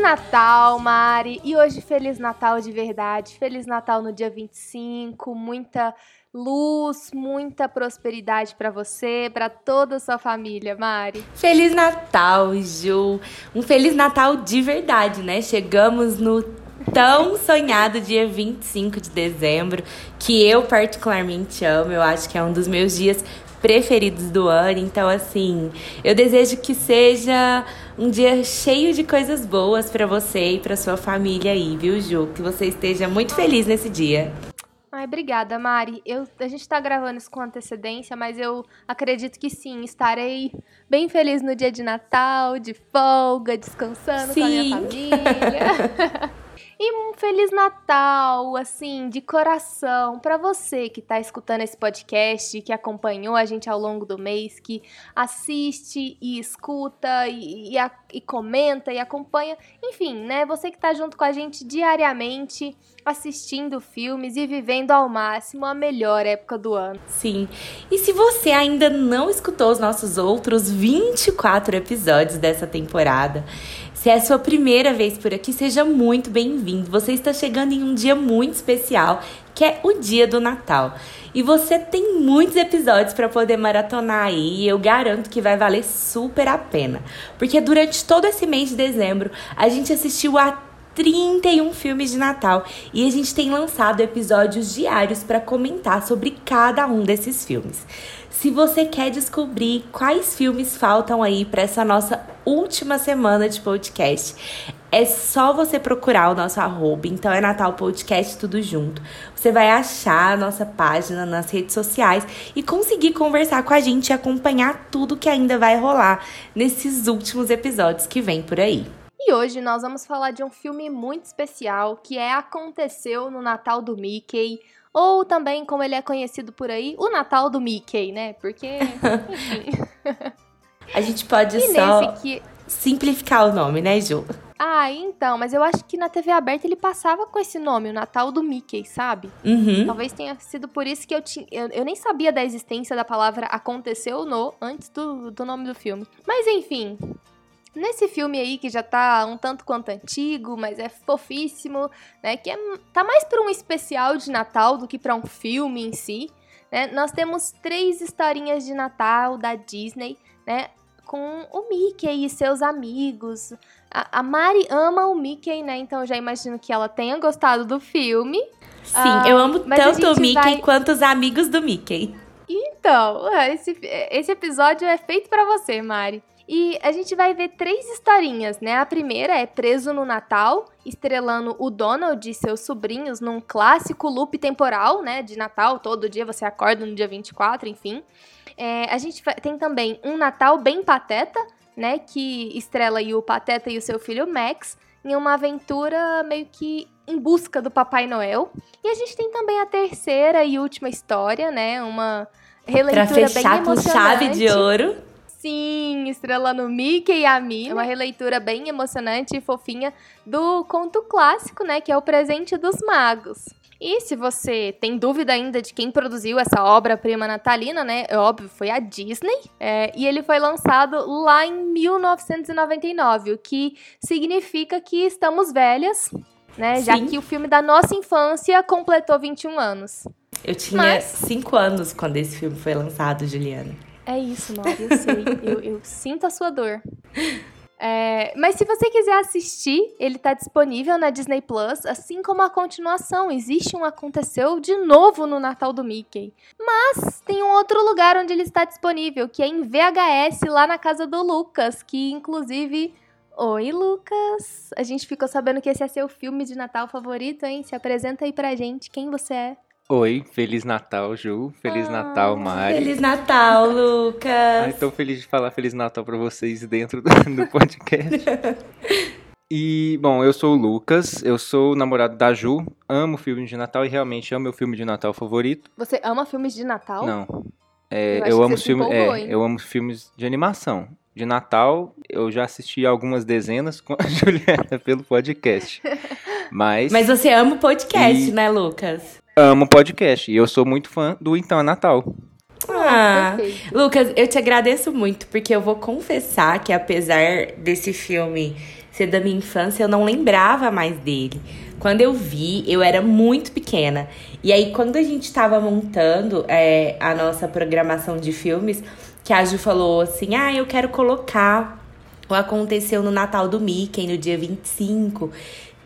Natal, Mari! E hoje, Feliz Natal de verdade. Feliz Natal no dia 25. Muita luz, muita prosperidade para você, para toda a sua família, Mari. Feliz Natal, Ju. Um Feliz Natal de verdade, né? Chegamos no tão sonhado dia 25 de dezembro, que eu particularmente amo. Eu acho que é um dos meus dias preferidos do ano. Então, assim, eu desejo que seja um dia cheio de coisas boas para você e para sua família aí, viu, Ju? Que você esteja muito feliz nesse dia. Ai, obrigada, Mari. Eu, a gente tá gravando isso com antecedência, mas eu acredito que sim, estarei bem feliz no dia de Natal, de folga, descansando sim. com a minha família. E um feliz Natal, assim, de coração, para você que tá escutando esse podcast, que acompanhou a gente ao longo do mês, que assiste e escuta e, e, e comenta e acompanha. Enfim, né? Você que tá junto com a gente diariamente, assistindo filmes e vivendo ao máximo a melhor época do ano. Sim. E se você ainda não escutou os nossos outros 24 episódios dessa temporada, se é a sua primeira vez por aqui, seja muito bem-vindo. Você está chegando em um dia muito especial, que é o dia do Natal. E você tem muitos episódios para poder maratonar aí, e eu garanto que vai valer super a pena. Porque durante todo esse mês de dezembro, a gente assistiu a 31 filmes de Natal e a gente tem lançado episódios diários para comentar sobre cada um desses filmes. Se você quer descobrir quais filmes faltam aí para essa nossa última semana de podcast, é só você procurar o nosso arroba, então é Natal Podcast tudo junto. Você vai achar a nossa página nas redes sociais e conseguir conversar com a gente e acompanhar tudo que ainda vai rolar nesses últimos episódios que vem por aí. E hoje nós vamos falar de um filme muito especial que é Aconteceu no Natal do Mickey, ou também, como ele é conhecido por aí, o Natal do Mickey, né? Porque, enfim. A gente pode e só que... simplificar o nome, né, Ju? Ah, então, mas eu acho que na TV aberta ele passava com esse nome, o Natal do Mickey, sabe? Uhum. Talvez tenha sido por isso que eu tinha. Eu, eu, nem sabia da existência da palavra aconteceu no antes do, do nome do filme. Mas enfim, Nesse filme aí, que já tá um tanto quanto antigo, mas é fofíssimo, né? Que é, tá mais pra um especial de Natal do que pra um filme em si, né? Nós temos três historinhas de Natal da Disney, né? Com o Mickey e seus amigos. A, a Mari ama o Mickey, né? Então eu já imagino que ela tenha gostado do filme. Sim, ah, eu amo tanto o Mickey vai... quanto os amigos do Mickey. Então, esse, esse episódio é feito para você, Mari. E a gente vai ver três historinhas, né? A primeira é Preso no Natal, estrelando o Donald e seus sobrinhos num clássico loop temporal, né? De Natal, todo dia você acorda no dia 24, enfim. É, a gente tem também um Natal bem pateta, né? Que estrela aí o Pateta e o seu filho Max em uma aventura meio que em busca do Papai Noel. E a gente tem também a terceira e última história, né? Uma releitura pra fechar bem emocionante. com chave de ouro. Sim, estrelando Mickey e a Minnie. É uma releitura bem emocionante e fofinha do conto clássico, né? Que é o Presente dos Magos. E se você tem dúvida ainda de quem produziu essa obra-prima natalina, né? É óbvio, foi a Disney. É, e ele foi lançado lá em 1999, o que significa que estamos velhas, né? Sim. Já que o filme da nossa infância completou 21 anos. Eu tinha 5 Mas... anos quando esse filme foi lançado, Juliana. É isso, Mari, eu sei. eu, eu sinto a sua dor. É, mas se você quiser assistir, ele está disponível na Disney Plus, assim como a continuação. Existe um Aconteceu de novo no Natal do Mickey. Mas tem um outro lugar onde ele está disponível, que é em VHS, lá na casa do Lucas, que inclusive. Oi, Lucas! A gente ficou sabendo que esse é seu filme de Natal favorito, hein? Se apresenta aí pra gente, quem você é? Oi, Feliz Natal, Ju. Feliz ah, Natal, Mari. Feliz Natal, Lucas. Ai, tô feliz de falar Feliz Natal para vocês dentro do, do podcast. e, bom, eu sou o Lucas, eu sou o namorado da Ju, amo filmes de Natal e realmente é o meu filme de Natal favorito. Você ama filmes de Natal? Não. É, eu, eu amo filmes, é, eu amo filmes de animação. De Natal, eu já assisti algumas dezenas com a Juliana pelo podcast. Mas. Mas você ama o podcast, e... né, Lucas? Amo podcast e eu sou muito fã do Então é Natal. Ah, Lucas, eu te agradeço muito, porque eu vou confessar que apesar desse filme ser da minha infância, eu não lembrava mais dele. Quando eu vi, eu era muito pequena. E aí, quando a gente estava montando é, a nossa programação de filmes, que a Ju falou assim: ah, eu quero colocar o Aconteceu no Natal do Mickey, no dia 25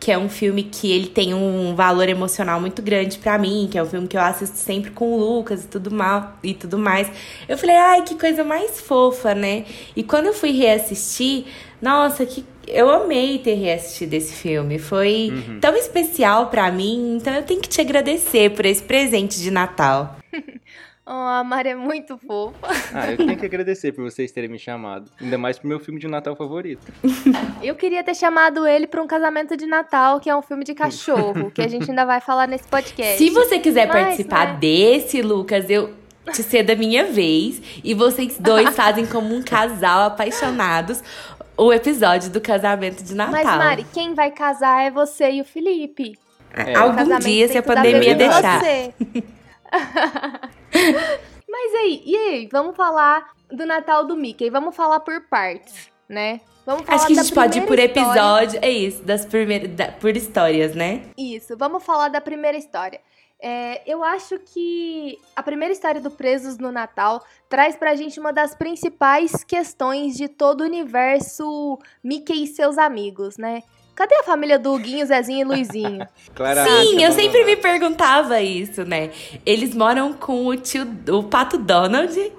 que é um filme que ele tem um valor emocional muito grande para mim, que é um filme que eu assisto sempre com o Lucas e tudo mal e tudo mais. Eu falei, ai, que coisa mais fofa, né? E quando eu fui reassistir, nossa, que eu amei ter reassistido esse filme. Foi uhum. tão especial para mim, então eu tenho que te agradecer por esse presente de Natal. Oh, a Mari é muito fofa. Ah, eu tenho que agradecer por vocês terem me chamado. Ainda mais pro meu filme de Natal favorito. Eu queria ter chamado ele para um casamento de Natal, que é um filme de cachorro, que a gente ainda vai falar nesse podcast. Se você quiser Mas, participar né? desse, Lucas, eu te cedo a minha vez. E vocês dois fazem como um casal apaixonados o episódio do casamento de Natal. Mas, Mari, quem vai casar é você e o Felipe. É. Algum dia, se a pandemia deixar. Você. Mas aí, e aí? Vamos falar do Natal do Mickey. Vamos falar por partes, né? Vamos falar Acho que a gente pode ir por episódio. É isso, das primeiras. Da, por histórias, né? Isso, vamos falar da primeira história. É, eu acho que a primeira história do Presos no Natal traz pra gente uma das principais questões de todo o universo Mickey e seus amigos, né? Cadê a família do Guinho, Zezinho e Luizinho? Sim, eu sempre me perguntava isso, né? Eles moram com o tio, o Pato Donald.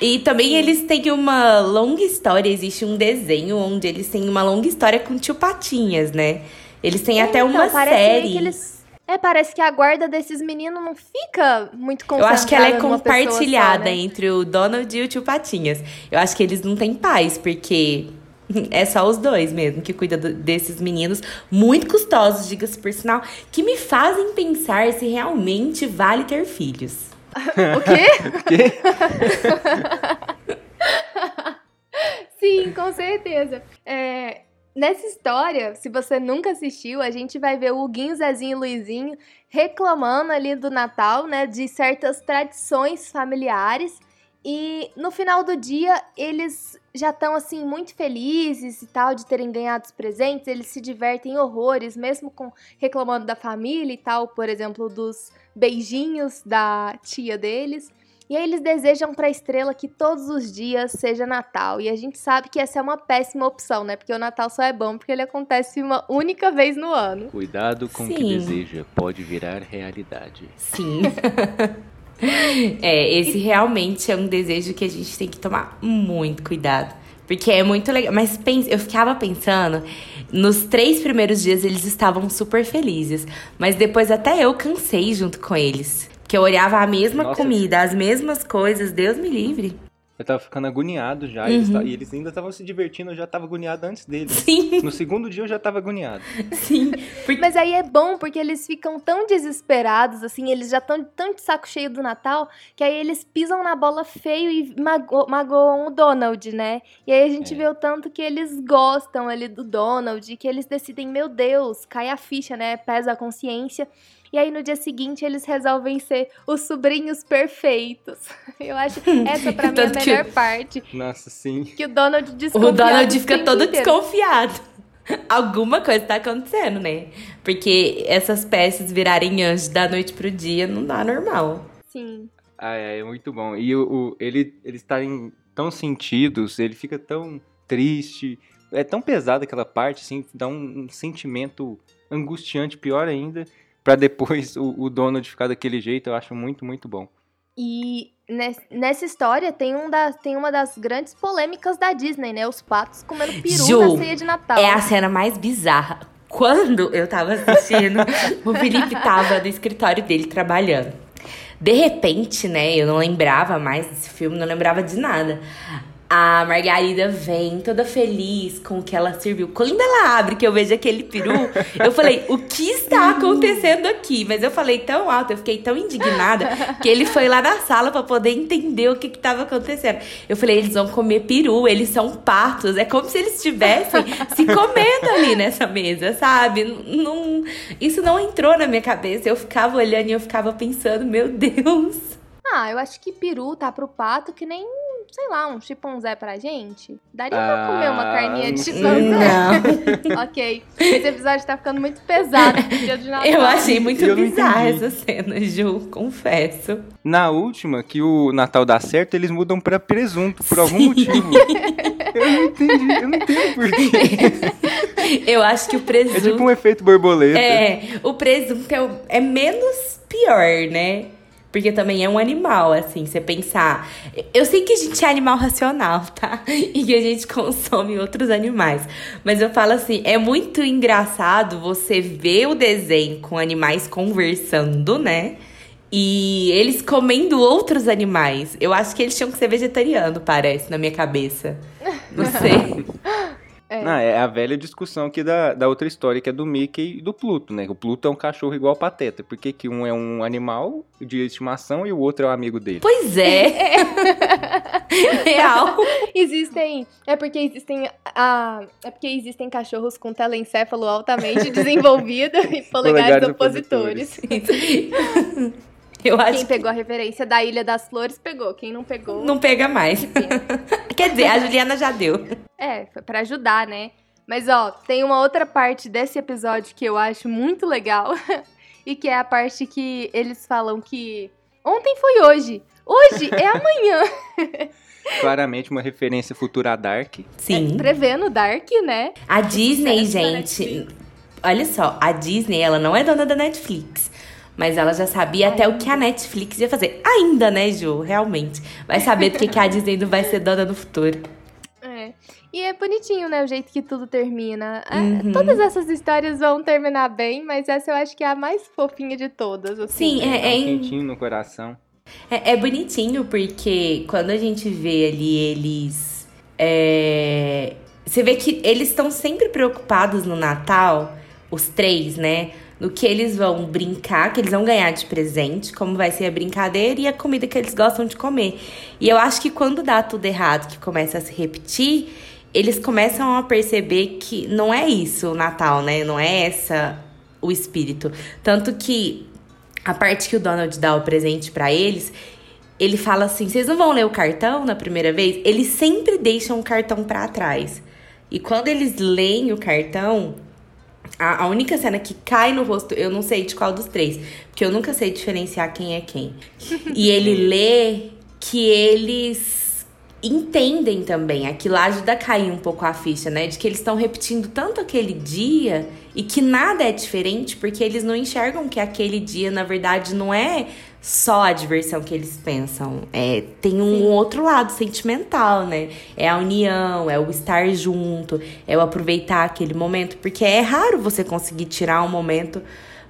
E também Sim. eles têm uma longa história. Existe um desenho onde eles têm uma longa história com o tio Patinhas, né? Eles têm é, até então, uma série. Eles... É, parece que a guarda desses meninos não fica muito concentrada Eu acho que ela é compartilhada só, né? entre o Donald e o tio Patinhas. Eu acho que eles não têm paz, porque é só os dois mesmo que cuida desses meninos, muito custosos, diga-se por sinal, que me fazem pensar se realmente vale ter filhos. o quê? o quê? Sim, com certeza. É, nessa história, se você nunca assistiu, a gente vai ver o Huguinho, Zezinho e Luizinho reclamando ali do Natal, né, de certas tradições familiares e no final do dia, eles já estão assim muito felizes e tal de terem ganhado os presentes, eles se divertem horrores, mesmo com reclamando da família e tal, por exemplo, dos beijinhos da tia deles. E aí eles desejam para a estrela que todos os dias seja Natal. E a gente sabe que essa é uma péssima opção, né? Porque o Natal só é bom porque ele acontece uma única vez no ano. Cuidado com o que deseja, pode virar realidade. Sim. É, esse realmente é um desejo que a gente tem que tomar muito cuidado. Porque é muito legal. Mas pense, eu ficava pensando, nos três primeiros dias eles estavam super felizes. Mas depois até eu cansei junto com eles. Porque eu olhava a mesma Nossa, comida, as mesmas coisas, Deus me livre. Eu tava ficando agoniado já. Uhum. Eles, e eles ainda estavam se divertindo, eu já tava agoniado antes deles. Sim. No segundo dia eu já tava agoniado. Sim. Porque... Mas aí é bom, porque eles ficam tão desesperados, assim, eles já estão tão de saco cheio do Natal, que aí eles pisam na bola feio e mago magoam o Donald, né? E aí a gente é. vê o tanto que eles gostam ali do Donald, que eles decidem, meu Deus, cai a ficha, né? Pesa a consciência. E aí no dia seguinte eles resolvem ser os sobrinhos perfeitos. Eu acho essa para mim é a melhor que... parte. Nossa, sim. Que o Donald desconfiado. O Donald fica todo inteiro. desconfiado. Alguma coisa tá acontecendo, né? Porque essas peças virarem anjos da noite pro dia não dá normal. Sim. Ah, é, é muito bom. E o, o ele, eles estarem tão sentidos, ele fica tão triste. É tão pesada aquela parte, assim, dá um, um sentimento angustiante, pior ainda para depois o, o Donald ficar daquele jeito, eu acho muito, muito bom. E nessa história tem, um da, tem uma das grandes polêmicas da Disney, né? Os patos comendo peru Ju, na ceia de Natal. É a cena mais bizarra. Quando eu tava assistindo, o Felipe tava no escritório dele trabalhando. De repente, né, eu não lembrava mais desse filme, não lembrava de nada a Margarida vem toda feliz com o que ela serviu. Quando ela abre, que eu vejo aquele peru, eu falei, o que está acontecendo aqui? Mas eu falei tão alto, eu fiquei tão indignada, que ele foi lá na sala para poder entender o que estava acontecendo. Eu falei, eles vão comer peru, eles são patos. É como se eles estivessem se comendo ali nessa mesa, sabe? Não, isso não entrou na minha cabeça. Eu ficava olhando e eu ficava pensando, meu Deus. Ah, eu acho que peru tá pro pato que nem sei lá, um chimpanzé pra gente? Daria pra comer uma Ah, carninha de? Não, ok. Esse episódio tá ficando muito pesado pro dia de Natal. eu achei muito Eu bizarra essa cena, Ju, confesso. Na última, que o Natal dá certo, eles mudam pra presunto, por algum motivo. Eu não entendi, eu não entendo por quê. Eu acho que o É presunto. tipo um efeito borboleta. É, o presunto é, o- é menos pior, né? Porque também é um animal, assim, você pensar. Eu sei que a gente é animal racional, tá? E que a gente consome outros animais. Mas eu falo assim, é muito engraçado você ver o desenho com animais conversando, né? E eles comendo outros animais. Eu acho que eles tinham que ser vegetariano, parece, na minha cabeça. Não sei. É. Não, é a velha discussão aqui da, da outra história, que é do Mickey e do Pluto, né? O Pluto é um cachorro igual Pateta. Por que, que um é um animal de estimação e o outro é um amigo dele? Pois é. Real. Existem. É porque existem. Ah, é porque existem cachorros com telencéfalo altamente desenvolvido e polegares Polegares opositores. Eu acho Quem que pegou a referência da Ilha das Flores pegou. Quem não pegou. não pega mais. Quer dizer, a Juliana já deu. É, foi pra ajudar, né? Mas ó, tem uma outra parte desse episódio que eu acho muito legal. e que é a parte que eles falam que ontem foi hoje. Hoje é amanhã. Claramente uma referência futura a Dark. Sim. Prevendo Dark, né? A Disney, da gente. Olha só, a Disney, ela não é dona da Netflix. Mas ela já sabia até o que a Netflix ia fazer. Ainda, né, Ju? Realmente. Vai saber do que, que a Disney não vai ser dona no futuro. É. E é bonitinho, né? O jeito que tudo termina. É, Uhum. Todas essas histórias vão terminar bem, mas essa eu acho que é a mais fofinha de todas. Assim. Sim, é, Dá é um quentinho no coração. É, é bonitinho porque quando a gente vê ali eles. é, Você vê que eles estão sempre preocupados no Natal, os três, né? No que eles vão brincar, que eles vão ganhar de presente, como vai ser a brincadeira e a comida que eles gostam de comer. E eu acho que quando dá tudo errado, que começa a se repetir, eles começam a perceber que não é isso o Natal, né? Não é essa o espírito. Tanto que a parte que o Donald dá o presente pra eles, ele fala assim: vocês não vão ler o cartão na primeira vez? Eles sempre deixam o cartão pra trás. E quando eles leem o cartão, a, a única cena que cai no rosto, eu não sei de qual dos três, porque eu nunca sei diferenciar quem é quem. e ele lê que eles entendem também. Aquilo ajuda a cair um pouco a ficha, né? De que eles estão repetindo tanto aquele dia e que nada é diferente, porque eles não enxergam que aquele dia, na verdade, não é só a diversão que eles pensam. É, tem um outro lado sentimental, né? É a união, é o estar junto, é o aproveitar aquele momento, porque é raro você conseguir tirar um momento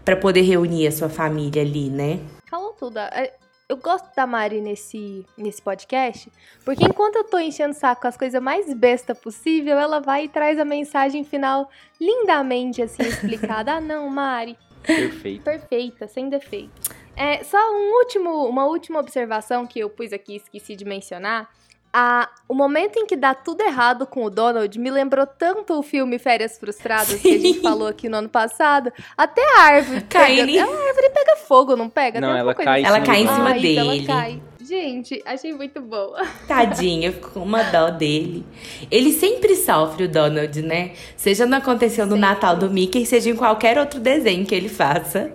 pra poder reunir a sua família ali, né? Falou tudo. É, Eu gosto da Mari nesse, nesse podcast, porque enquanto eu tô enchendo o saco com as coisas mais besta possível, ela vai e traz a mensagem final lindamente, assim, explicada. ah, não, Mari, Perfeito. perfeita, sem defeito. É, só um último, uma última observação que eu pus aqui e esqueci de mencionar. A, o momento em que dá tudo errado com o Donald me lembrou tanto o filme Férias Frustradas que a gente Sim. falou aqui no ano passado. Até a árvore. Caindo. Pega, a árvore pega fogo, não pega? Não, ela cai em Ela cai em cima ah, dele. cai. Gente, achei muito boa. Tadinho, eu fico com uma dó dele. Ele sempre sofre, o Donald, né? Seja não aconteceu no Sempre. Natal do Mickey, seja em qualquer outro desenho que ele faça.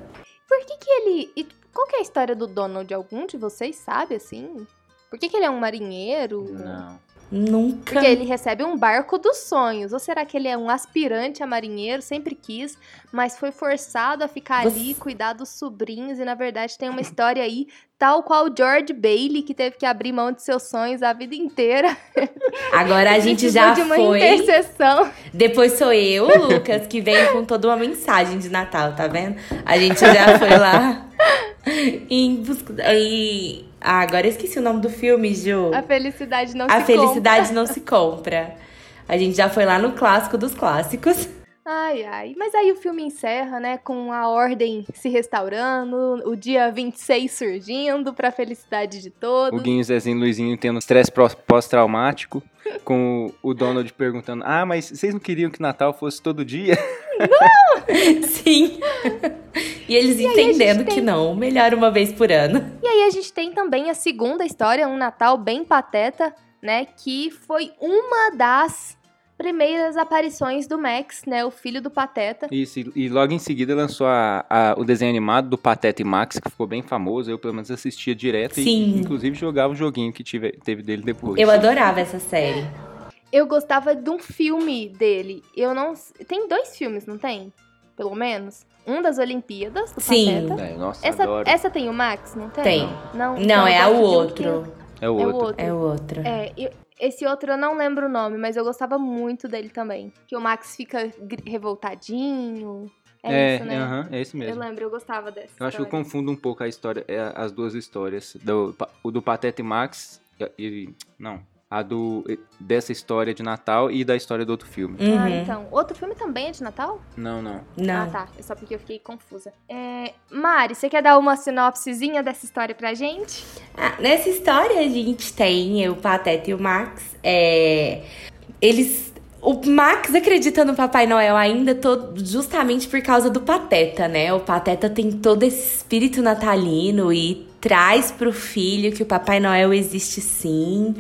Por que que ele... qual que é a história do Donald? Algum de vocês sabe, assim? Por que que ele é um marinheiro? Não. Nunca. Porque ele recebe um barco dos sonhos. Ou será que ele é um aspirante a marinheiro, sempre quis, mas foi forçado a ficar Você- ali, cuidar dos sobrinhos, e na verdade tem uma história aí, tal qual George Bailey, que teve que abrir mão de seus sonhos a vida inteira. Agora a gente já de uma foi. intercessão. Depois sou eu, Lucas, que vem com toda uma mensagem de Natal, tá vendo? A gente já foi lá em busca. E... Ah, agora eu esqueci o nome do filme, Ju. A felicidade não A se felicidade não se compra. A gente já foi lá no clássico dos clássicos. Ai, ai. Mas aí o filme encerra, né, com a ordem se restaurando, o dia 26 surgindo pra felicidade de O todos. Guinho, Zezinho e Luizinho tendo estresse pós-traumático. Com o Donald perguntando: Ah, mas vocês não queriam que Natal fosse todo dia? Sim. E eles gente entendendo tem- que não, melhor uma vez por ano. E aí a gente tem também a segunda história, um Natal bem pateta, né? Que foi uma das primeiras aparições do Max, né? O filho do Pateta. Isso, e, e logo em seguida lançou a, a- o desenho animado do Pateta e Max, que ficou bem famoso. Eu, pelo menos, assistia direto Sim. e, inclusive, jogava o joguinho que tive, teve dele depois. Eu adorava essa série. Eu gostava de um filme dele. Eu não. Tem dois filmes, não tem? Pelo menos. Um das Olimpíadas, do Sim. Pateta. É, nossa, Essa, adoro. essa tem o Max, não tem? Tem. Não, Não, é eu o gosto de um outro. É o que- É o outro. outro. É o outro. É, e esse outro eu não lembro o nome, mas eu gostava muito dele também. Que o Max fica revoltadinho. É, isso, né? aham, é esse Eu mesmo. lembro, eu gostava dessa. Eu acho que eu confundo um pouco a história, é, as duas histórias. Do, o do Pateta e Max, e- não, a do dessa história de Natal e da história do outro filme. Ah, Uhum. então. Outro filme também é de Natal? Não, não. Não. Ah, tá. É só porque eu fiquei confusa. É, Mari, você quer dar uma sinopsezinha dessa história pra gente? Ah, nessa história a gente tem o Pateta e o Max. É, eles. O Max acredita no Papai Noel ainda todo, justamente por causa do Pateta, né? O Pateta tem todo esse espírito natalino e traz pro filho que o Papai Noel existe sim.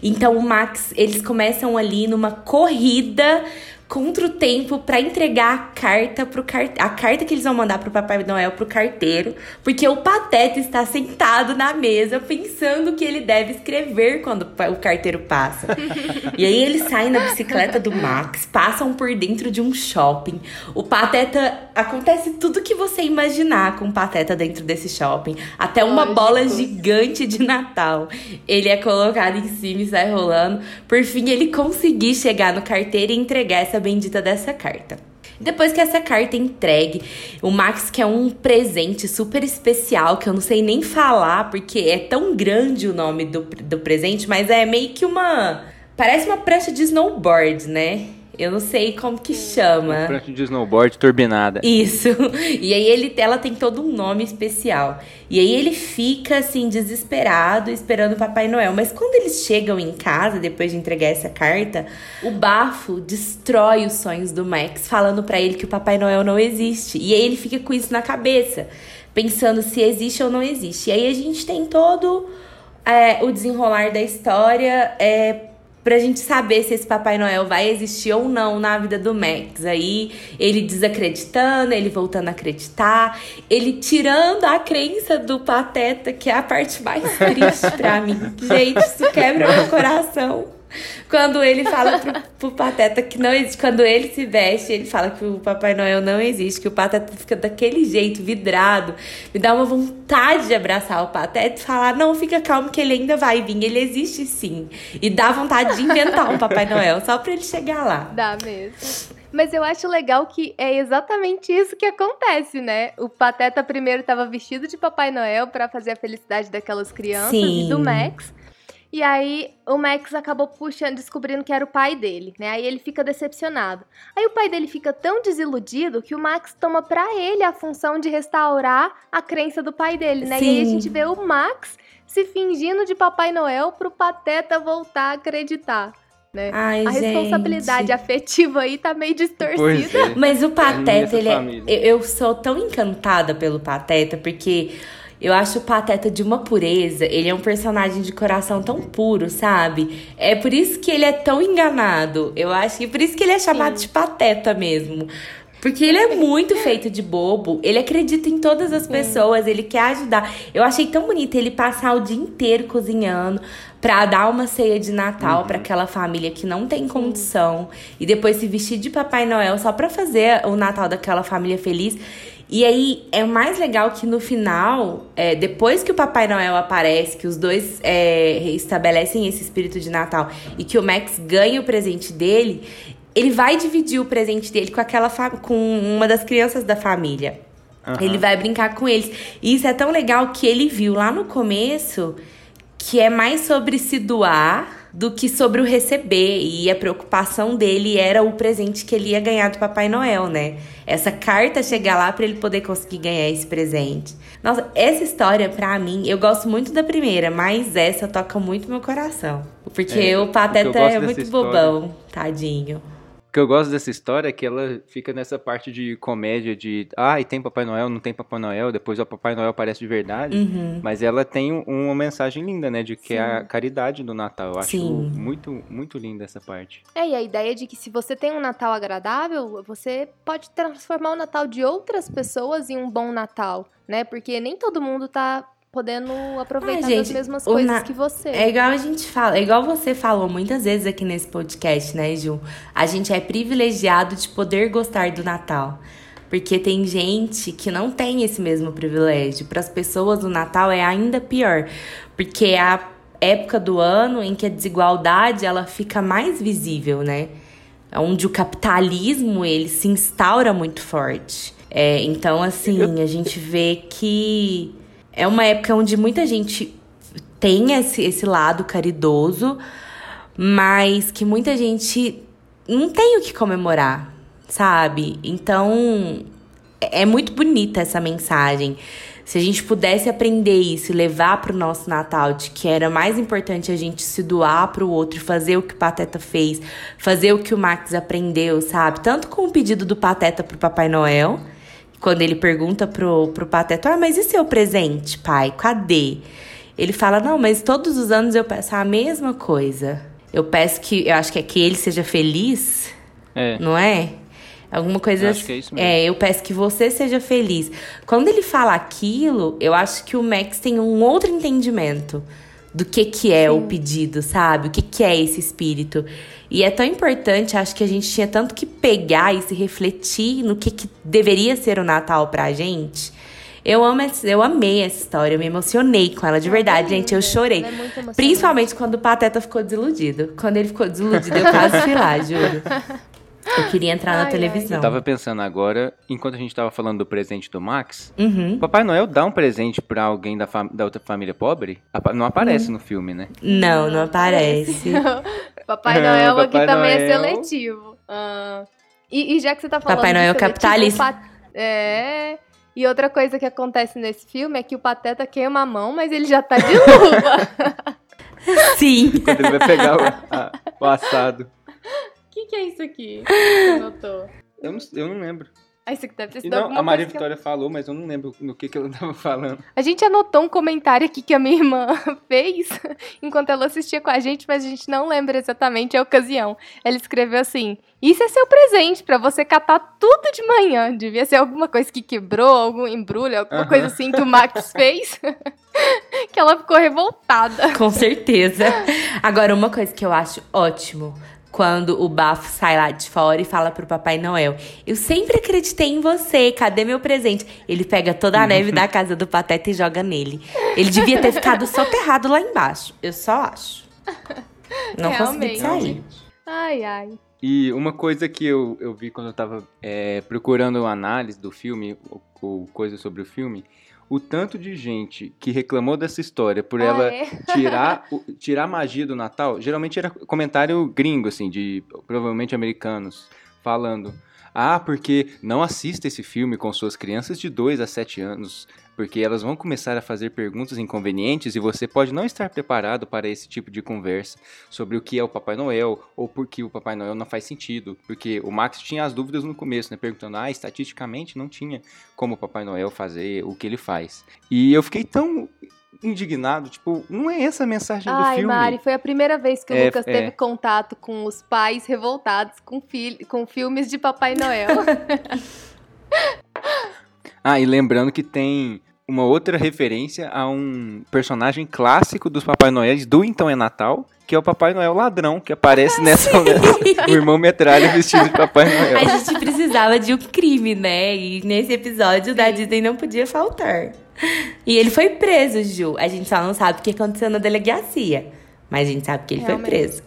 Então o Max, eles começam ali numa corrida contra o tempo pra entregar a carta pro car... a carta que eles vão mandar pro Papai Noel pro carteiro, porque o Pateta está sentado na mesa pensando que ele deve escrever quando o carteiro passa. e aí eles saem na bicicleta do Max, passam por dentro de um shopping. O Pateta acontece tudo que você imaginar com o Pateta dentro desse shopping, até uma bola gigante de Natal. Ele é colocado em cima e sai rolando. Por fim, ele conseguir chegar no carteiro e entregar essa bendita dessa carta. Depois que essa carta é entregue, o Max quer um presente super especial que eu não sei nem falar, porque é tão grande o nome do, do presente, mas é meio que uma. Parece uma prancha de snowboard, né? Eu não sei como que chama. Prancha de snowboard turbinada. Isso. E aí ele, ela tem todo um nome especial. E aí ele fica assim desesperado esperando o Papai Noel. Mas quando eles chegam em casa depois de entregar essa carta, o bafo destrói os sonhos do Max, falando pra ele que o Papai Noel não existe. E aí ele fica com isso na cabeça, pensando se existe ou não existe. E aí a gente tem todo é, o desenrolar da história é, pra gente saber se esse Papai Noel vai existir ou não na vida do Max. Aí ele desacreditando, ele voltando a acreditar, ele tirando a crença do Pateta, que é a parte mais triste pra mim. Gente, isso quebra meu coração. Quando ele fala pro, pro Pateta que não existe, quando ele se veste, ele fala que o Papai Noel não existe, que o Pateta fica daquele jeito, vidrado. Me dá uma vontade de abraçar o Pateta e falar: não, fica calmo que ele ainda vai vir, ele existe sim. E dá vontade de inventar um Papai Noel só pra ele chegar lá. Dá mesmo. Mas eu acho legal que é exatamente isso que acontece, né? O Pateta primeiro tava vestido de Papai Noel pra fazer a felicidade daquelas crianças Sim. e do Max. E aí o Max acabou puxando, descobrindo que era o pai dele, né? Aí ele fica decepcionado. Aí o pai dele fica tão desiludido que o Max toma pra ele a função de restaurar a crença do pai dele, né? E aí a Sim. gente vê o Max se fingindo de Papai Noel pro Pateta voltar a acreditar, né? Ai, a responsabilidade gente. afetiva aí tá meio distorcida. É. Mas o Pateta, Nessa ele é, eu sou tão encantada pelo Pateta, porque eu acho o Pateta de uma pureza. Ele é um personagem de coração tão puro, sabe? É por isso que ele é tão enganado. Eu acho que por isso que ele é chamado de Pateta mesmo. Porque ele é muito feito de bobo. Ele acredita em todas as pessoas, ele quer ajudar. Eu achei tão bonito ele passar o dia inteiro cozinhando pra dar uma ceia de Natal pra aquela família que não tem condição e depois se vestir de Papai Noel só pra fazer o Natal daquela família feliz. E aí é mais legal que no final, é, depois que o Papai Noel aparece, que os dois é, estabelecem esse espírito de Natal e que o Max ganha o presente dele, ele vai dividir o presente dele com aquela com uma das crianças da família. Aham. Ele vai brincar com eles. E isso é tão legal que ele viu lá no começo que é mais sobre se doar do que sobre o receber. E a preocupação dele era o presente que ele ia ganhar do Papai Noel, né? Essa carta chegar lá pra ele poder conseguir ganhar esse presente. Nossa, essa história, pra mim, eu gosto muito da primeira, mas essa toca muito meu coração. Porque É, o Pateta é muito história- bobão, tadinho. O que eu gosto dessa história é que ela fica nessa parte de comédia de, ah, e tem Papai Noel, não tem Papai Noel, depois o Papai Noel aparece de verdade. Uhum. Mas ela tem um- uma mensagem linda, né, de que é a caridade do Natal. Eu acho Sim. muito, muito linda essa parte. É, e a ideia de que se você tem um Natal agradável, você pode transformar o Natal de outras pessoas em um bom Natal, né? Porque nem todo mundo tá podendo aproveitar Ah, gente, das mesmas coisas na- que você. É igual a gente fala, é igual você falou muitas vezes aqui nesse podcast, né, Ju? A gente é privilegiado de poder gostar do Natal. Porque tem gente que não tem esse mesmo privilégio. Para as pessoas, o Natal é ainda pior. Porque é a época do ano em que a desigualdade ela fica mais visível, né? Onde o capitalismo ele se instaura muito forte. É, então, assim, a gente vê que é uma época onde muita gente tem esse, esse lado caridoso, mas que muita gente não tem o que comemorar, sabe? Então, é é muito bonita essa mensagem. Se a gente pudesse aprender isso e levar pro nosso Natal de que era mais importante a gente se doar pro outro e fazer o que o Pateta fez, fazer o que o Max aprendeu, sabe? Tanto com o pedido do Pateta pro Papai Noel, quando ele pergunta pro, pro Pateta, ah, mas e seu presente, pai? Cadê? Ele fala, não, mas todos os anos eu peço a mesma coisa. Eu peço que, eu acho que é que ele seja feliz, É. não é? Alguma coisa Eu acho assim. que é isso mesmo. É, eu peço que você seja feliz. Quando ele fala aquilo, eu acho que o Max tem um outro entendimento do que que é o pedido, sabe? O que que é esse espírito. E é tão importante, acho que a gente tinha tanto que pegar e se refletir no que, que deveria ser o Natal pra gente. Eu amo, essa- eu amei essa história, eu me emocionei com ela de verdade, gente. Eu chorei. É. Principalmente quando o Pateta ficou desiludido. Quando ele ficou desiludido, eu quase fui lá, juro. Eu queria entrar na Ai, ai. televisão. Eu tava pensando agora, enquanto a gente tava falando do presente do Max, Uhum. o Papai Noel dá um presente pra alguém da, da outra família pobre? Não Hum. aparece no filme, né? Não, não aparece. Papai Noel aqui Papai também é Noel. seletivo. Ah, e, e já que você tá falando Papai Noel seletivo, capitalista. Pat- É. E outra coisa que acontece nesse filme é que o Pateta queima a mão, mas ele já tá de luva. Sim. Quando ele vai pegar o, a- o assado. O que, é isso aqui? que Você notou? Eu não, eu não lembro. Ah, isso aqui deve ter E sido não, a Maria eu- Vitória falou, mas eu não lembro no que, que ela tava falando. A gente anotou um comentário aqui que a minha irmã fez enquanto ela assistia com a gente, mas a gente não lembra exatamente a ocasião. Ela escreveu assim: Isso é seu presente pra você catar tudo de manhã. Devia ser alguma coisa que quebrou, algum embrulho, alguma Aham. coisa assim que o Max fez. que ela ficou revoltada. Com certeza. Agora, uma coisa que eu acho ótimo. Quando o bafo sai lá de fora e fala pro Papai Noel: Eu sempre acreditei em você, cadê meu presente? Ele pega toda a neve da casa do Pateta e joga nele. Ele devia ter ficado soterrado lá embaixo. Eu só acho. Não consegui Realmente. sair. Ai, ai. E uma coisa que eu, eu vi quando eu tava é, procurando uma análise do filme, ou, ou coisa sobre o filme, o tanto de gente que reclamou dessa história por Ah, ela é? tirar, o- tirar a magia do Natal, geralmente era comentário gringo, assim, de provavelmente americanos, falando. Ah, porque não assista esse filme com suas crianças de 2 a 7 anos, porque elas vão começar a fazer perguntas inconvenientes e você pode não estar preparado para esse tipo de conversa sobre o que é o Papai Noel ou por que o Papai Noel não faz sentido. Porque o Max tinha as dúvidas no começo, né? Perguntando, ah, estatisticamente não tinha como o Papai Noel fazer o que ele faz. E eu fiquei tão indignado, tipo, não é essa a mensagem do Ai, filme. Mari, foi a primeira vez que o É, Lucas é. teve contato com os pais revoltados com, fil- com filmes de Papai Noel. Ah, e lembrando que tem uma outra referência a um personagem clássico dos Papai Noéis do Então é Natal, que é o Papai Noel ladrão, que aparece nessa, o irmão metralha vestido de Papai Noel. A gente precisava de um crime, né? E nesse episódio da Disney não podia faltar. E ele foi preso, Ju. A gente só não sabe o que aconteceu na delegacia. Mas a gente sabe que ele Realmente. foi preso.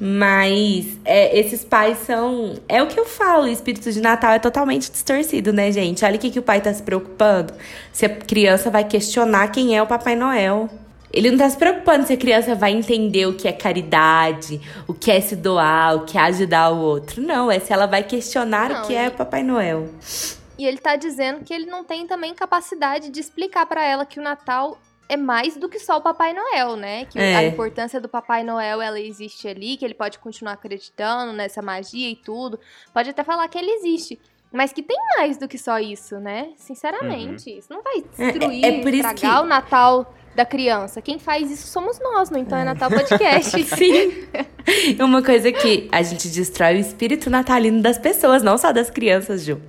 Mas é, esses pais são. É o que eu falo, o espírito de Natal é totalmente distorcido, né, gente? Olha o que, que o pai tá se preocupando. Se a criança vai questionar quem é o Papai Noel. Ele não tá se preocupando se a criança vai entender o que é caridade, o que é se doar, o que é ajudar o outro. Não, é se ela vai questionar Não, o que é e- o Papai Noel. E ele tá dizendo que ele não tem também capacidade de explicar pra ela que o Natal é mais do que só o Papai Noel, né? Que É. a importância do Papai Noel, ela existe ali, que ele pode continuar acreditando nessa magia e tudo. Pode até falar que ele existe. Mas que tem mais do que só isso, né? Sinceramente. Isso não vai destruir, é por isso estragar que- o Natal da criança. Quem faz isso somos nós, no Então é Natal Podcast. Sim. Uma coisa que a gente destrói o espírito natalino das pessoas, não só das crianças, Ju.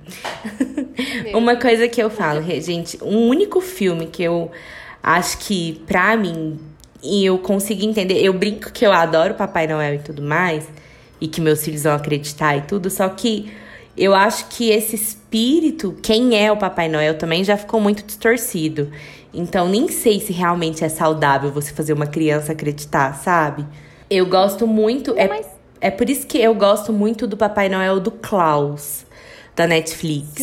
Uma coisa que eu falo, gente, um único filme que eu acho que, pra mim, e eu consigo entender, eu brinco que eu adoro Papai Noel e tudo mais, e que meus filhos vão acreditar e tudo, só que eu acho que esse espírito, quem é o Papai Noel também já ficou muito distorcido. Então, nem sei se realmente é saudável você fazer uma criança acreditar, sabe? Eu gosto muito. é, é por isso que eu gosto muito do Papai Noel do Klaus, da Netflix.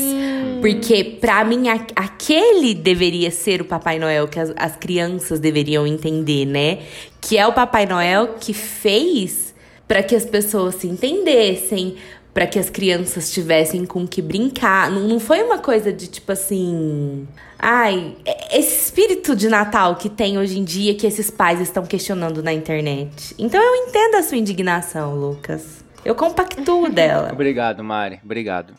Porque, pra mim, a- aquele deveria ser o Papai Noel que as, as crianças deveriam entender, né? Que é o Papai Noel que fez pra que as pessoas se entendessem, pra que as crianças tivessem com que brincar. Não, não foi uma coisa de tipo assim. Ai, é- esse espírito de Natal que tem hoje em dia que esses pais estão questionando na internet. Então eu entendo a sua indignação, Lucas. Eu compactuo dela. Obrigado, Mari. Obrigado.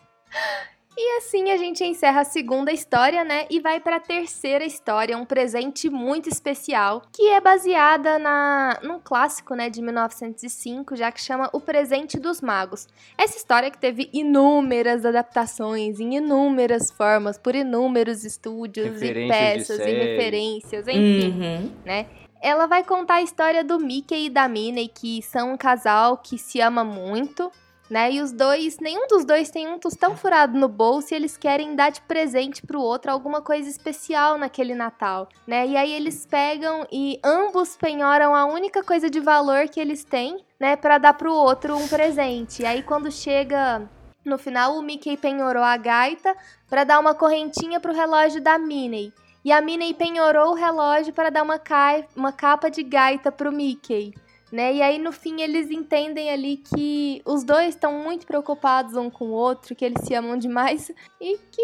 E assim a gente encerra a segunda história, né? E vai para a terceira história, um presente muito especial, que é baseada na num clássico, né, de 1905, já que chama O Presente dos Magos. Essa história que teve inúmeras adaptações em inúmeras formas, por inúmeros estúdios e peças e referências, enfim Uhum. né? Ela vai contar a história do Mickey e da Minnie, que são um casal que se ama muito, né? E os dois, nenhum dos dois tem um tostão furado no bolso e eles querem dar de presente pro outro alguma coisa especial naquele Natal, né? E aí eles pegam e ambos penhoram a única coisa de valor que eles têm, né, Pra dar pro outro um presente. E aí quando chega no final, o Mickey penhorou a gaita pra dar uma correntinha pro relógio da Minnie. E a Minnie penhorou o relógio para dar uma, cai- uma capa de gaita pro Mickey. Né? E aí, no fim, eles entendem ali que os dois estão muito preocupados um com o outro, que eles se amam demais e que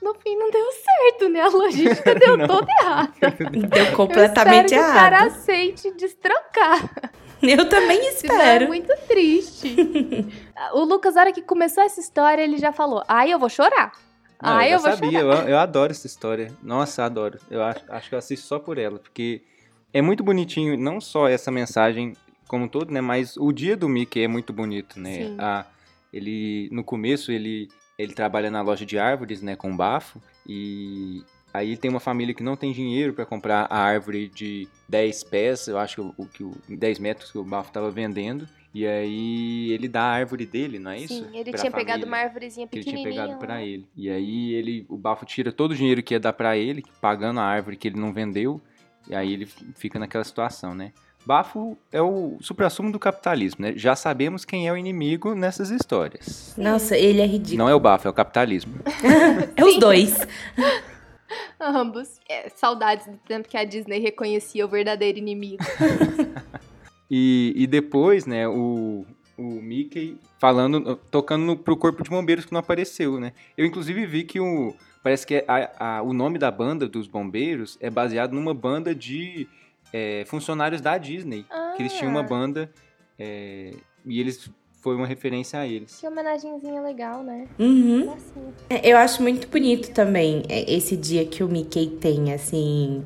no fim não deu certo, né? A logística deu toda errada. Deu completamente Eu espero que o cara aceite destrocar. Eu também é espero. muito triste. o Lucas, na hora que começou essa história, ele já falou: Ai, eu vou chorar. Não, Ai, eu eu vou sabia, chorar. eu, eu adoro essa história. Nossa, adoro. Eu acho, acho que eu assisto só por ela, porque é muito bonitinho, não só essa mensagem como um todo, né? Mas o dia do Mickey é muito bonito, né? Sim. A, ele, no começo, ele, ele trabalha na loja de árvores, né? Com bafo. E aí tem uma família que não tem dinheiro para comprar a árvore de 10 pés, eu acho que o, que o 10 metros que o bafo estava vendendo. E aí ele dá a árvore dele, não é isso? Sim, ele Pra tinha pegado família uma árvorezinha que ele tinha pequenininha. pegado pra lá. ele. E aí ele, o Bafo tira todo o dinheiro que ia dar pra ele, pagando a árvore que ele não vendeu, e aí ele fica naquela situação, né? Bafo é o suprassumo do capitalismo, né? Já sabemos quem é o inimigo nessas histórias. Nossa, ele é ridículo. Não é o Bafo, é o capitalismo. É os dois. Ambos. É, saudades do tempo que a Disney reconhecia o verdadeiro inimigo. E, e depois, né, o, o Mickey falando, tocando no, pro corpo de bombeiros que não apareceu, né? Eu inclusive vi que o parece que a- a- o nome da banda dos bombeiros é baseado numa banda de é, funcionários da Disney, que eles tinham uma Ah. banda é, e eles foi uma referência a eles. Que homenagenzinha legal, né? Uhum. Assim. É, Eu acho muito bonito também é, esse dia que o Mickey tem, assim.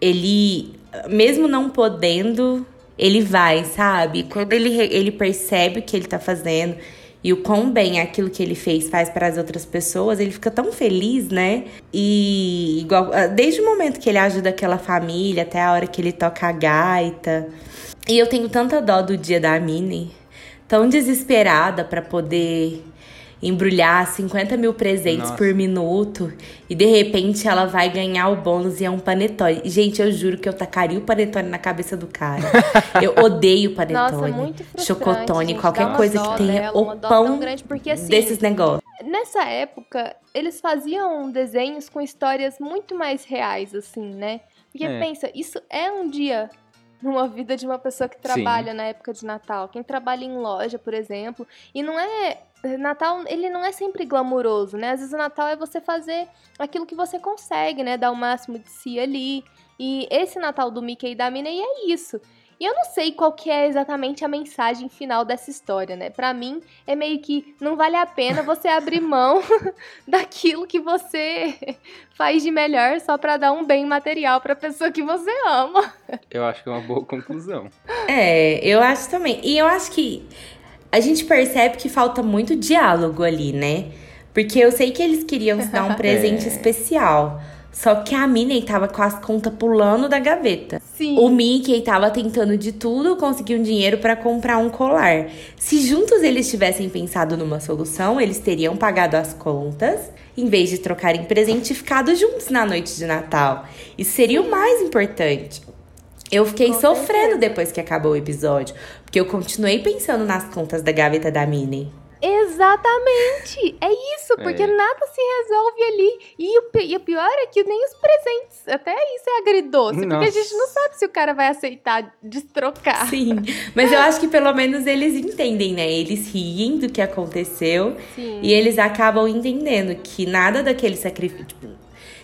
Ele, mesmo não podendo, ele vai, sabe? Quando ele, ele percebe o que ele tá fazendo e o quão bem aquilo que ele fez faz para as outras pessoas, ele fica tão feliz, né? E igual, ah, desde o momento que ele ajuda aquela família até a hora que ele toca a gaita. E eu tenho tanta dó do dia da Minnie, tão desesperada pra poder embrulhar 50 mil presentes Nossa. por minuto e de repente ela vai ganhar o bônus e é um panetone. Gente, eu juro que eu tacaria o panetone na cabeça do cara. Eu odeio panetone. Nossa, muito chocotone, gente, qualquer coisa dó que tenha dela, o pão grande, porque assim, desses negócios. nessa época, eles faziam desenhos com histórias muito mais reais, assim, né? Porque É. pensa, isso é um dia numa vida de uma pessoa que trabalha Sim. na época de Natal. Quem trabalha em loja, por exemplo, e não é Natal, ele não é sempre glamouroso, né? Às vezes o Natal é você fazer aquilo que você consegue, né? Dar o máximo de si ali. E esse Natal do Mickey e da Minnie é isso. E eu não sei qual que é exatamente a mensagem final dessa história, né? Para mim é meio que não vale a pena você abrir mão daquilo que você faz de melhor só para dar um bem material para pessoa que você ama. Eu acho que é uma boa conclusão. É, eu acho também. E eu acho que a gente percebe que falta muito diálogo ali, né? Porque eu sei que eles queriam se dar um presente é. especial. Só que a Minnie tava com as contas pulando da gaveta. Sim. O Mickey tava tentando de tudo conseguir um dinheiro para comprar um colar. Se juntos eles tivessem pensado numa solução, eles teriam pagado as contas, em vez de trocarem presente e ficado juntos na noite de Natal. Isso seria o mais importante. Eu fiquei com sofrendo certeza. depois que acabou o episódio, porque eu continuei pensando nas contas da gaveta da Minnie. Exatamente! É isso, porque é. nada se resolve ali. E o, e o, pior é que nem os presentes. Até isso é agridoce. Nossa. Porque a gente não sabe se o cara vai aceitar destrocar. Sim. Mas eu acho que pelo menos eles entendem, né? Eles riem do que aconteceu. Sim. E eles acabam entendendo que nada daquele sacrifício. Tipo,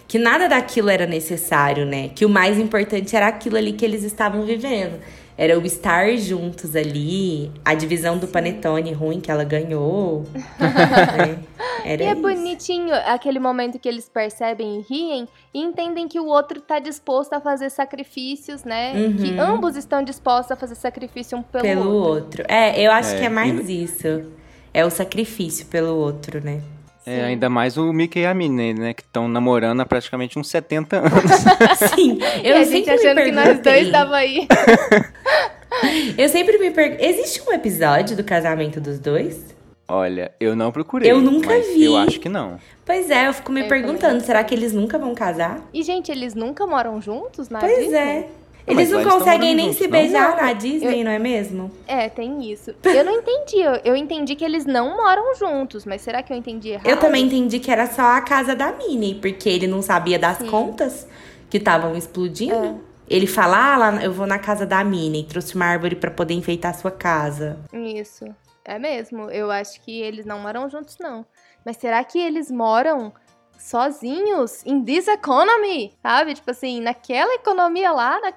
que nada daquilo era necessário, né? Que o mais importante era aquilo ali que eles estavam vivendo. Era o estar juntos ali, a divisão do panetone ruim que ela ganhou. né? Era e é bonitinho aquele momento que eles percebem e riem e entendem que o outro está disposto a fazer sacrifícios, né? Uhum. Que ambos estão dispostos a fazer sacrifício um pelo, pelo outro. outro. É, eu acho é, que é mais e... isso. É o sacrifício pelo outro, né? É, ainda mais o Mickey e a Minnie, né? Que estão namorando há praticamente uns 70 anos. Sim, eu e sempre achando me que nós dois tava aí. eu sempre me pergunto. Existe um episódio do casamento dos dois? Olha, eu não procurei. Eu nunca vi. Eu acho que não. Pois é, eu fico me eu perguntando, será que eles nunca vão casar? E, gente, eles nunca moram juntos na pois Disney? Pois é. Eles não conseguem nem juntos, se beijar não. na Disney, eu... não é mesmo? É, tem isso. Eu não entendi. Eu, eu, entendi que eles não moram juntos, mas será que eu entendi errado? Eu também entendi que era só a casa da Minnie, porque ele não sabia das Sim. contas que estavam explodindo. É. Ele fala, ah, lá, eu vou na casa da Minnie, trouxe uma árvore para poder enfeitar a sua casa. Isso. É mesmo. Eu acho que eles não moram juntos, não. Mas será que eles moram sozinhos in this economy, sabe? Tipo assim, naquela economia lá, na...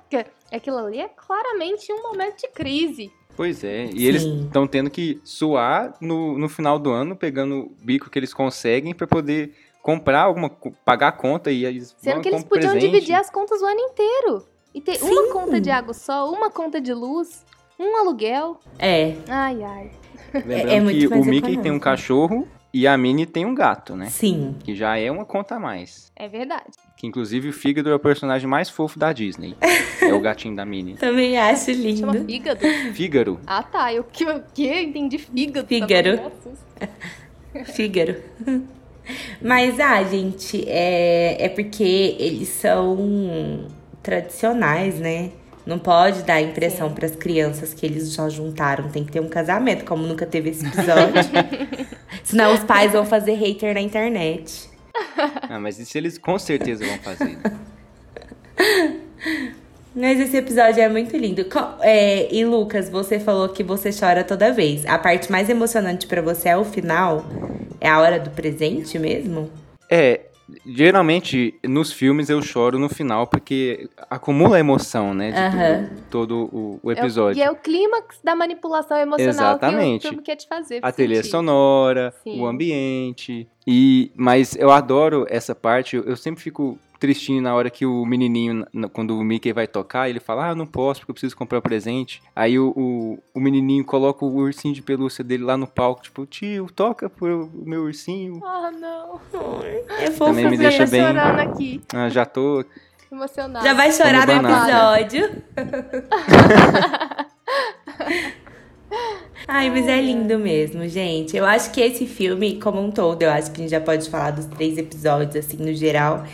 aquilo ali é claramente um momento de crise. Pois é, e Sim. eles estão tendo que suar no, no final do ano, pegando o bico que eles conseguem para poder comprar alguma, pagar a conta e eles Sendo que eles podiam presente. dividir as contas o ano inteiro. E ter Sim. uma conta de água só, uma conta de luz, um aluguel. É. Ai, ai. Lembrando é, é que o Mickey tem um cachorro e a Minnie tem um gato, né? Sim. Que já é uma conta a mais. É verdade. Que inclusive o Fígado é o personagem mais fofo da Disney. é o gatinho da Minnie. Também acho lindo. Chama Fígado? Fígaro. Ah, tá. Eu que, eu, que entendi Fígado. Fígaro. Fígaro. Mas, ah, gente, é, é porque eles são tradicionais, né? Não pode dar a impressão para as crianças que eles já juntaram. Tem que ter um casamento, como nunca teve esse episódio. Senão os pais vão fazer hater na internet. Ah, mas isso eles com certeza vão fazer. Mas esse episódio é muito lindo. É, e Lucas, você falou que você chora toda vez. A parte mais emocionante para você é o final? É a hora do presente mesmo? É, Geralmente, nos filmes eu choro no final porque acumula emoção, né? De uhum. todo, todo o, o, episódio. É o, e é o clímax da manipulação emocional Exatamente. que o filme quer te fazer. A trilha sonora, Sim. o ambiente. E, mas eu adoro essa parte. Eu sempre fico tristinho na hora que o menininho, quando o Mickey vai tocar, ele fala, ah, não posso porque eu preciso comprar um presente. Aí o, o, o menininho coloca o ursinho de pelúcia dele lá no palco, tipo, tio, toca pro meu ursinho. Ah, não. É fofo, Também me deixa bem. aqui. Ah, já tô emocionado. Já vai chorar no episódio. Ai, mas é lindo mesmo, gente. Eu acho que esse filme, como um todo, eu acho que a gente já pode falar dos três episódios, assim, no geral.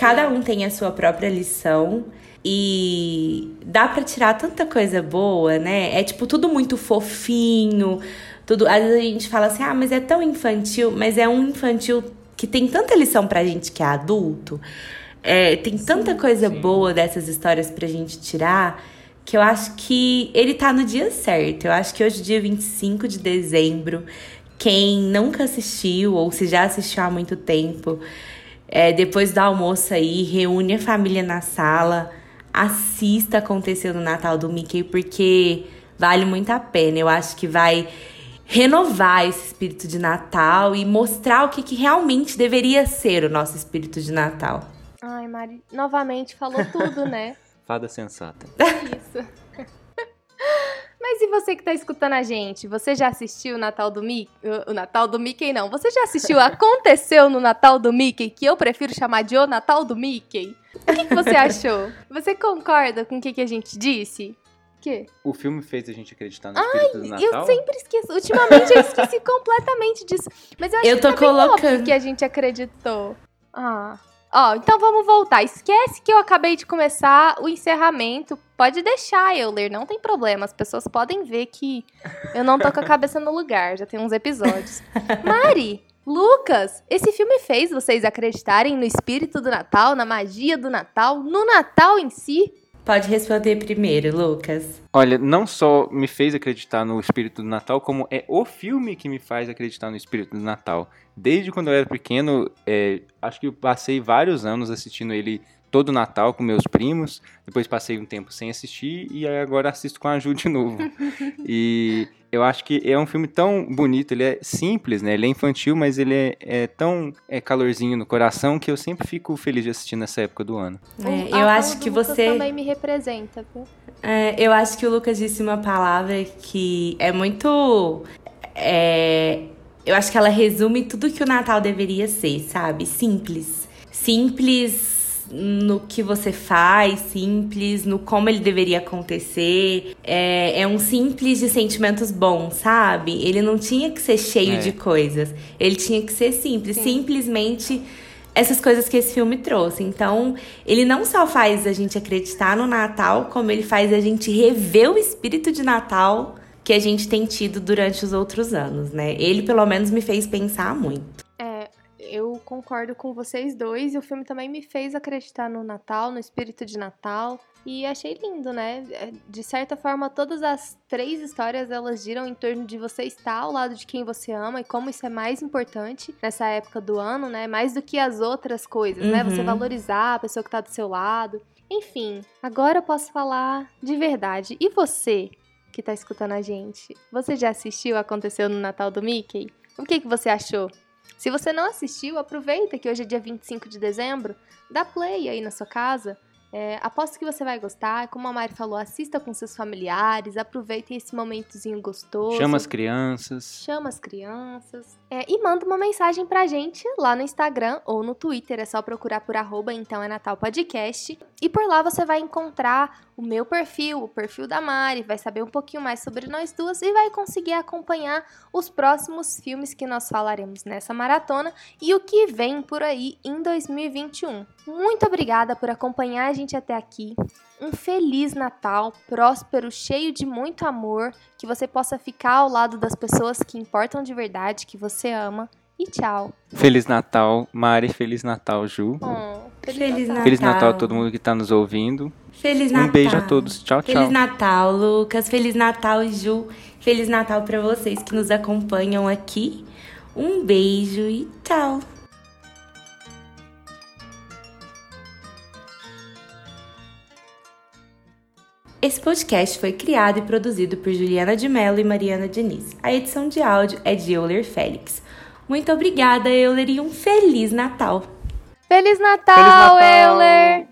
Cada um tem a sua própria lição. E dá para tirar tanta coisa boa, né? É tipo tudo muito fofinho. Tudo, às vezes a gente fala assim: "Ah, mas é tão infantil", mas é um infantil que tem tanta lição pra gente que é adulto. É, tem tanta coisa sim. boa dessas histórias pra gente tirar que eu acho que ele tá no dia certo. Eu acho que hoje, dia 25 de dezembro, quem nunca assistiu ou se já assistiu há muito tempo, é, depois do almoço aí, reúne a família na sala, assista acontecer no Natal do Mickey, porque vale muito a pena. Eu acho que vai renovar esse espírito de Natal e mostrar o que, que realmente deveria ser o nosso espírito de Natal. Ai, Mari, novamente falou tudo, né? Fada sensata. Isso. Mas e você que tá escutando a gente? Você já assistiu o Natal do Mickey? O Natal do Mickey não. Você já assistiu Aconteceu no Natal do Mickey, que eu prefiro chamar de O Natal do Mickey? O que, que você achou? Você concorda com o que, que a gente disse? Que? O filme fez a gente acreditar no espírito do Natal? Eu sempre esqueço. Ultimamente eu esqueci completamente disso. Mas eu acho Eu que tô tá bem óbvio colocando. que a gente acreditou. Ah. Ó, então vamos voltar. Esquece que eu acabei de começar o encerramento. Pode deixar eu ler, não tem problema. As pessoas podem ver que eu não tô com a cabeça no lugar. Já tem uns episódios. Mari, Lucas, esse filme fez vocês acreditarem no espírito do Natal, na magia do Natal, no Natal em si? Pode responder primeiro, Lucas. Olha, não só me fez acreditar no espírito do Natal, como é o filme que me faz acreditar no espírito do Natal. Desde quando eu era pequeno, é, acho que eu passei vários anos assistindo ele todo Natal com meus primos. Depois passei um tempo sem assistir e agora assisto com a Ju de novo. e eu acho que é um filme tão bonito, ele é simples, né? Ele é infantil, mas ele é, é tão é, calorzinho no coração que eu sempre fico feliz de assistir nessa época do ano. É, eu acho que Lucas você. também me representa, viu? É, eu acho que o Lucas disse uma palavra que é muito. é, eu acho que ela resume tudo que o Natal deveria ser, sabe? Simples. Simples no que você faz, simples no como ele deveria acontecer. É, é um simples de sentimentos bons, sabe? Ele não tinha que ser cheio É. de coisas. Ele tinha que ser simples. Sim. Simplesmente essas coisas que esse filme trouxe. Então, ele não só faz a gente acreditar no Natal, como ele faz a gente rever o espírito de Natal que a gente tem tido durante os outros anos, né? Ele, pelo menos, me fez pensar muito. Concordo com vocês dois. E o filme também me fez acreditar no Natal, no espírito de Natal. E achei lindo, né? É, De certa forma, todas as três histórias elas giram em torno de você estar ao lado de quem você ama e como isso é mais importante nessa época do ano, né? Mais do que as outras coisas, né? Você Uhum. valorizar a pessoa que tá do seu lado. Enfim, agora eu posso falar de verdade. E você que tá escutando a gente? Você já assistiu Aconteceu no Natal do Mickey? O que, que você achou? Se você não assistiu, aproveita que hoje é dia 25 de dezembro, dá play aí na sua casa. É, aposto que você vai gostar. Como a Mari falou, assista com seus familiares, aproveitem esse momentozinho gostoso. Chama as crianças. Chama as crianças. É, e manda uma mensagem pra gente lá no Instagram ou no Twitter. É só procurar por arroba então é Natal Podcast. E por lá você vai encontrar o meu perfil, o perfil da Mari, vai saber um pouquinho mais sobre nós duas e vai conseguir acompanhar os próximos filmes que nós falaremos nessa maratona e o que vem por aí em 2021. Muito obrigada por acompanhar a gente até aqui. Um feliz Natal, próspero, cheio de muito amor, que você possa ficar ao lado das pessoas que importam de verdade, que você ama. E tchau. Feliz Natal, Mari. Feliz Natal, Ju. Oh, Feliz Natal. Feliz Natal a todo mundo que tá nos ouvindo. Feliz Natal. Um beijo a todos. Tchau, tchau. Feliz Natal, Lucas. Feliz Natal, Ju. Feliz Natal pra vocês que nos acompanham aqui. Um beijo e tchau. Esse podcast foi criado e produzido por Juliana de Mello e Mariana Diniz. A edição de áudio é de Euler Félix. Muito obrigada, Euler, e um Feliz Natal! Feliz Natal, Feliz Natal. Euler!